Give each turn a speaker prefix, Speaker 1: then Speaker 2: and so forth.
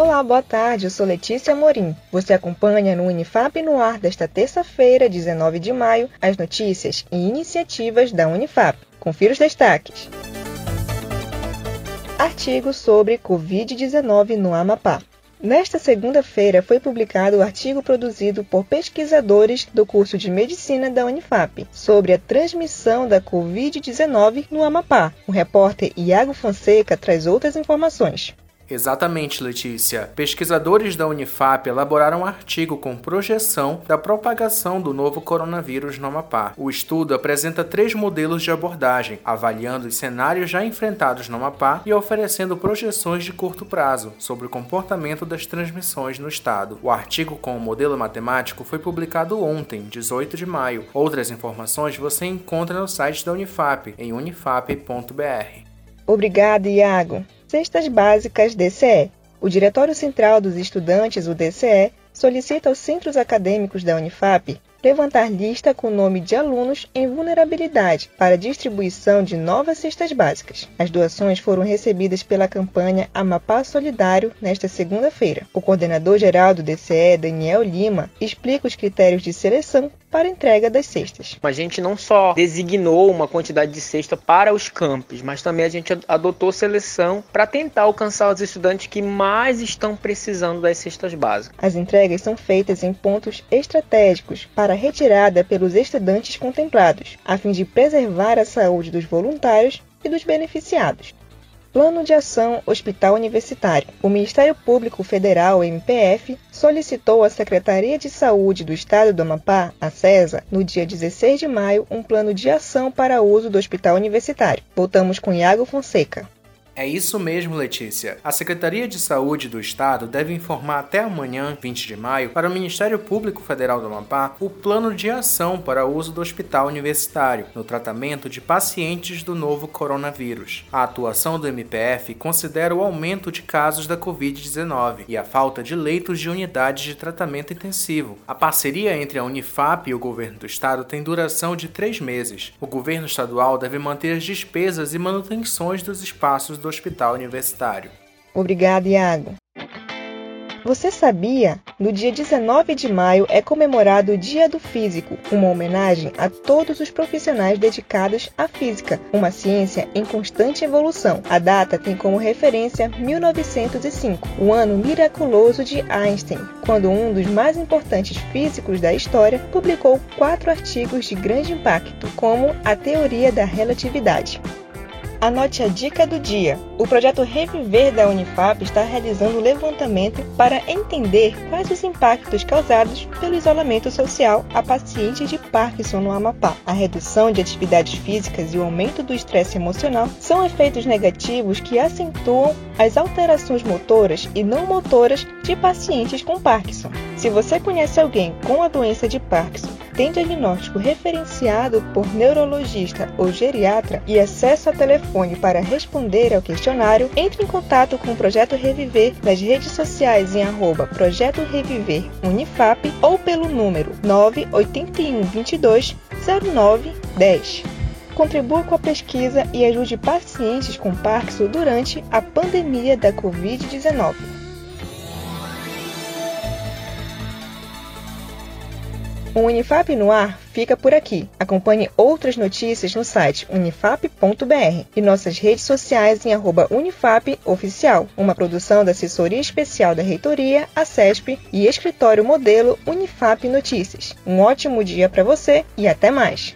Speaker 1: Olá, boa tarde. Eu sou Letícia Morim. Você acompanha no Unifap no ar desta terça-feira, 19 de maio, as notícias e iniciativas da Unifap. Confira os destaques. Artigo sobre Covid-19 no Amapá. Nesta segunda-feira foi publicado o artigo produzido por pesquisadores do curso de Medicina da Unifap sobre a transmissão da Covid-19 no Amapá. O repórter Iago Fonseca traz outras informações.
Speaker 2: Exatamente, Letícia. Pesquisadores da Unifap elaboraram um artigo com projeção da propagação do novo coronavírus no Amapá. O estudo apresenta três modelos de abordagem, avaliando os cenários já enfrentados no Amapá e oferecendo projeções de curto prazo sobre o comportamento das transmissões no estado. O artigo com o modelo matemático foi publicado ontem, 18 de maio. Outras informações você encontra no site da Unifap, em unifap.br.
Speaker 1: Obrigada, Iago. Cestas Básicas DCE. O Diretório Central dos Estudantes, o DCE, solicita aos centros acadêmicos da Unifap levantar lista com o nome de alunos em vulnerabilidade para distribuição de novas cestas básicas. As doações foram recebidas pela campanha Amapá Solidário nesta segunda-feira. O coordenador-geral do DCE, Daniel Lima, explica os critérios de seleção para entrega das cestas.
Speaker 3: A gente não só designou uma quantidade de cesta para os campos, mas também a gente adotou seleção para tentar alcançar os estudantes que mais estão precisando das cestas básicas.
Speaker 1: As entregas são feitas em pontos estratégicos para retirada pelos estudantes contemplados, a fim de preservar a saúde dos voluntários e dos beneficiados. Plano de Ação Hospital Universitário. O Ministério Público Federal, MPF, solicitou à Secretaria de Saúde do Estado do Amapá, a CESA, no dia 16 de maio, um plano de ação para uso do Hospital Universitário. Voltamos com Iago Fonseca.
Speaker 2: É isso mesmo, Letícia. A Secretaria de Saúde do Estado deve informar até amanhã, 20 de maio, para o Ministério Público Federal do Amapá o plano de ação para uso do hospital universitário no tratamento de pacientes do novo coronavírus. A atuação do MPF considera o aumento de casos da Covid-19 e a falta de leitos de unidades de tratamento intensivo. A parceria entre a Unifap e o governo do estado tem duração de três meses. O governo estadual deve manter as despesas e manutenções dos espaços do hospital universitário.
Speaker 1: Obrigada, Iago. Você sabia? No dia 19 de maio é comemorado o Dia do Físico, uma homenagem a todos os profissionais dedicados à física, uma ciência em constante evolução. A data tem como referência 1905, o ano miraculoso de Einstein, quando um dos mais importantes físicos da história publicou quatro artigos de grande impacto, como a teoria da relatividade. Anote a dica do dia. O projeto Reviver da Unifap está realizando um levantamento para entender quais os impactos causados pelo isolamento social a pacientes de Parkinson no Amapá. A redução de atividades físicas e o aumento do estresse emocional são efeitos negativos que acentuam as alterações motoras e não motoras de pacientes com Parkinson. Se você conhece alguém com a doença de Parkinson, tem diagnóstico referenciado por neurologista ou geriatra e acesso a telefone para responder ao questionário, entre em contato com o Projeto Reviver nas redes sociais em arroba Projeto Reviver Unifap ou pelo número 981 22 0910 contribua com a pesquisa e ajude pacientes com Parkinson durante a pandemia da Covid-19. O Unifap no ar fica por aqui. Acompanhe outras notícias no site unifap.br e nossas redes sociais em @unifapoficial, uma produção da Assessoria Especial da Reitoria, a CESP e Escritório Modelo Unifap Notícias. Um ótimo dia para você e até mais!